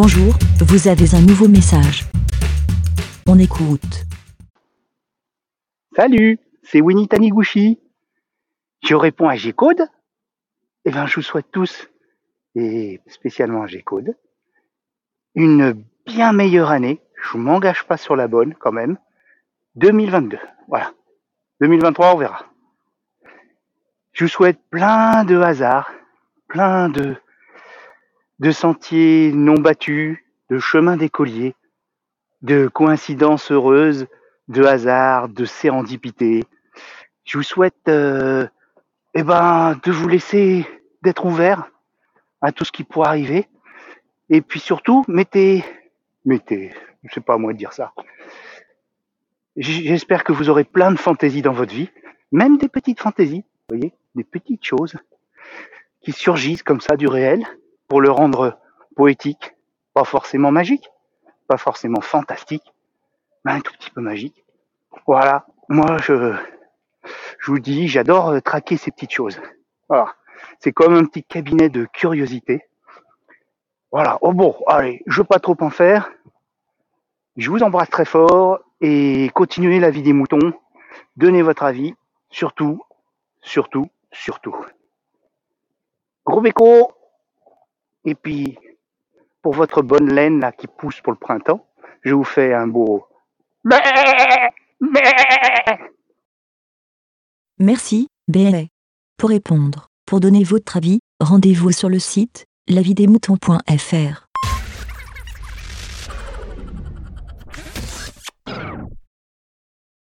Bonjour, vous avez un nouveau message. On écoute. Salut, c'est Winnie Taniguchi. Je réponds à G-Code. Eh bien, je vous souhaite tous, et spécialement à G-Code, une bien meilleure année. Je ne m'engage pas sur la bonne quand même. 2022. Voilà. 2023, on verra. Je vous souhaite plein de hasards, plein de, de sentiers non battus, de chemins d'écoliers, de coïncidences heureuses, de hasards, de sérendipité. Je vous souhaite, euh, eh ben, de vous laisser d'être ouvert à tout ce qui pourrait arriver. Et puis surtout, mettez, mettez, je sais pas à moi de dire ça. J'espère que vous aurez plein de fantaisies dans votre vie, même des petites fantaisies, vous voyez, des petites choses qui surgissent comme ça du réel pour le rendre poétique, pas forcément magique, pas forcément fantastique, mais un tout petit peu magique. Voilà, moi je, je vous dis, j'adore euh, traquer ces petites choses. Voilà, c'est comme un petit cabinet de curiosité. Voilà, oh bon, allez, je veux pas trop en faire. Je vous embrasse très fort et continuez la vie des moutons. Donnez votre avis, surtout, surtout, surtout. Gros béco Et puis, pour votre bonne laine là qui pousse pour le printemps, je vous fais un beau... Merci, BLA. Pour répondre, pour donner votre avis, rendez-vous sur le site lavidemouton.fr.